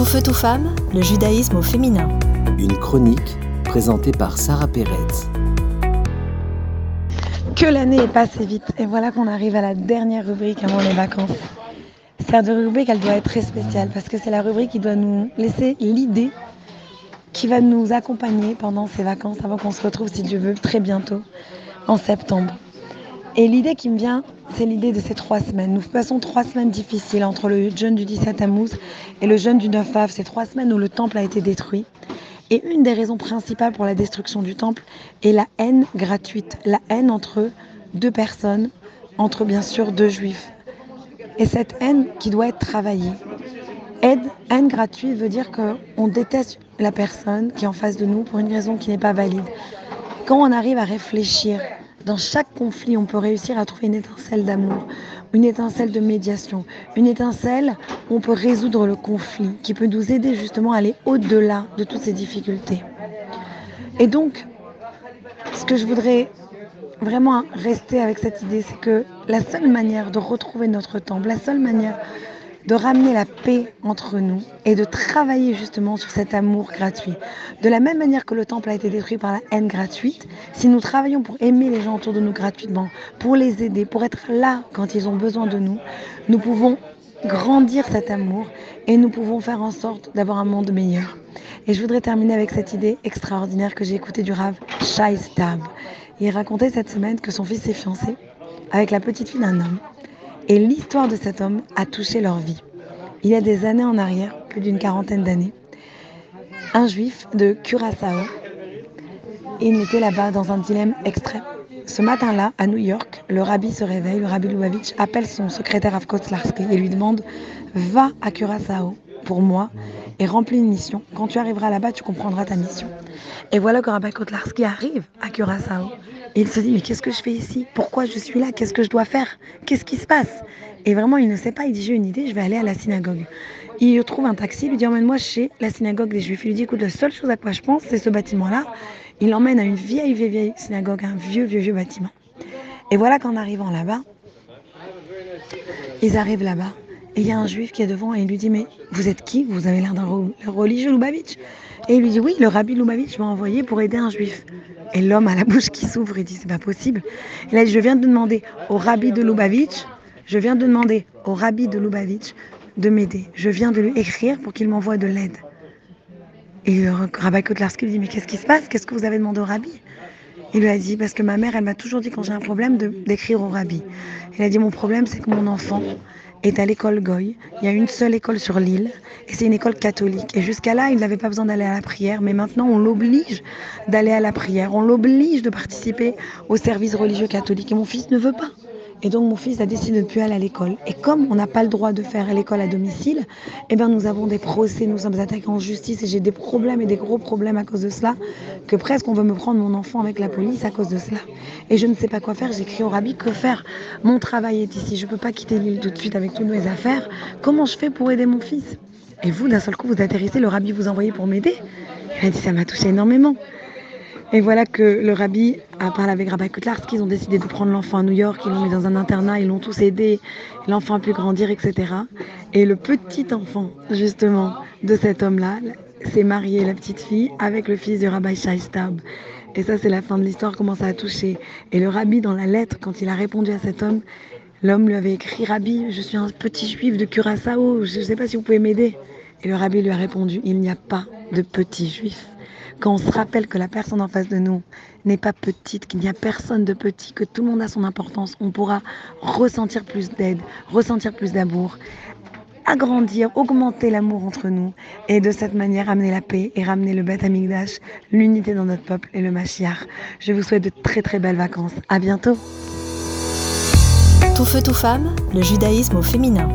Tout feu, tout femme, le judaïsme au féminin. Une chronique présentée par Sarah Pérez. Que l'année est passée vite. Et voilà qu'on arrive à la dernière rubrique avant les vacances. Cette rubrique, elle doit être très spéciale parce que c'est la rubrique qui doit nous laisser l'idée qui va nous accompagner pendant ces vacances avant qu'on se retrouve, si Dieu veut, très bientôt, en septembre. Et l'idée qui me vient, c'est l'idée de ces trois semaines. Nous passons trois semaines difficiles entre le jeûne du 17 Tammuz et le jeûne du 9 Av. Ces trois semaines où le temple a été détruit. Et une des raisons principales pour la destruction du temple est la haine gratuite. La haine entre deux personnes, entre bien sûr deux juifs. Et cette haine qui doit être travaillée. Haine gratuite veut dire qu'on déteste la personne qui est en face de nous pour une raison qui n'est pas valide. Quand on arrive à réfléchir dans chaque conflit, on peut réussir à trouver une étincelle d'amour, une étincelle de médiation, une étincelle où on peut résoudre le conflit, qui peut nous aider justement à aller au-delà de toutes ces difficultés. Et donc, ce que je voudrais vraiment rester avec cette idée, c'est que la seule manière de retrouver notre temple, la seule manière de ramener la paix entre nous et de travailler justement sur cet amour gratuit. De la même manière que le temple a été détruit par la haine gratuite, si nous travaillons pour aimer les gens autour de nous gratuitement, pour les aider, pour être là quand ils ont besoin de nous, nous pouvons grandir cet amour et nous pouvons faire en sorte d'avoir un monde meilleur. Et je voudrais terminer avec cette idée extraordinaire que j'ai écoutée du Rav Shai Stab. Il racontait cette semaine que son fils s'est fiancé avec la petite fille d'un homme et l'histoire de cet homme a touché leur vie. Il y a des années en arrière, plus d'une quarantaine d'années, un juif de Curaçao, il était là-bas dans un dilemme extrême. Ce matin-là, à New York, le rabbi se réveille, le rabbi Lubavitch appelle son secrétaire Avkotslarski et lui demande Va à Curaçao pour moi et remplis une mission. Quand tu arriveras là-bas, tu comprendras ta mission. Et voilà que Rabbi Kotlarski arrive à Curaçao il se dit, mais qu'est-ce que je fais ici? Pourquoi je suis là? Qu'est-ce que je dois faire? Qu'est-ce qui se passe? Et vraiment, il ne sait pas. Il dit, j'ai une idée, je vais aller à la synagogue. Il trouve un taxi, il lui dit, emmène-moi chez la synagogue des Juifs. Il lui dit, écoute, la seule chose à quoi je pense, c'est ce bâtiment-là. Il l'emmène à une vieille, vieille, vieille synagogue, un vieux, vieux, vieux bâtiment. Et voilà qu'en arrivant là-bas, ils arrivent là-bas. Et il y a un juif qui est devant et il lui dit Mais vous êtes qui? Vous avez l'air d'un religieux Lubavitch. Et il lui dit Oui, le rabbi Lubavitch m'a envoyé pour aider un juif. Et l'homme a la bouche qui s'ouvre et dit c'est pas possible. A dit je viens de demander au rabbi de Lubavitch, je viens de demander au rabbi de Lubavitch de m'aider. Je viens de lui écrire pour qu'il m'envoie de l'aide. Et le rabbi Kotlarski lui dit mais qu'est-ce qui se passe? Qu'est-ce que vous avez demandé au rabbi? Il lui a dit parce que ma mère elle m'a toujours dit quand j'ai un problème d'écrire au rabbi. Il a dit mon problème c'est que mon enfant est à l'école Goy. Il y a une seule école sur l'île et c'est une école catholique. Et jusqu'à là, il n'avait pas besoin d'aller à la prière, mais maintenant on l'oblige d'aller à la prière. On l'oblige de participer au service religieux catholique. Et mon fils ne veut pas. Et donc mon fils a décidé de ne plus aller à l'école. Et comme on n'a pas le droit de faire l'école à domicile, eh ben nous avons des procès, nous sommes attaqués en justice et j'ai des problèmes et des gros problèmes à cause de cela, que presque on veut me prendre mon enfant avec la police à cause de cela. Et je ne sais pas quoi faire, j'écris au rabbi, que faire? Mon travail est ici, je ne peux pas quitter l'île tout de suite avec toutes mes affaires. Comment je fais pour aider mon fils? Et vous, d'un seul coup, vous atterrissez, le rabbi vous envoyez pour m'aider Il a dit, ça m'a touché énormément. Et voilà que le rabbi a parlé avec Rabbi Kutlar, qu'ils ont décidé de prendre l'enfant à New York, ils l'ont mis dans un internat, ils l'ont tous aidé, l'enfant a pu grandir, etc. Et le petit enfant, justement, de cet homme-là, s'est marié, la petite fille, avec le fils du Rabbi Shaistab. Et ça, c'est la fin de l'histoire, comment ça a touché. Et le rabbi, dans la lettre, quand il a répondu à cet homme, l'homme lui avait écrit Rabbi, je suis un petit juif de Curaçao, je ne sais pas si vous pouvez m'aider. Et le rabbi lui a répondu Il n'y a pas de petit juif quand on se rappelle que la personne en face de nous n'est pas petite, qu'il n'y a personne de petit, que tout le monde a son importance, on pourra ressentir plus d'aide, ressentir plus d'amour, agrandir, augmenter l'amour entre nous et de cette manière amener la paix et ramener le Beth l'unité dans notre peuple et le Mashiach. Je vous souhaite de très très belles vacances. À bientôt. Tout feu, tout femme, le judaïsme au féminin.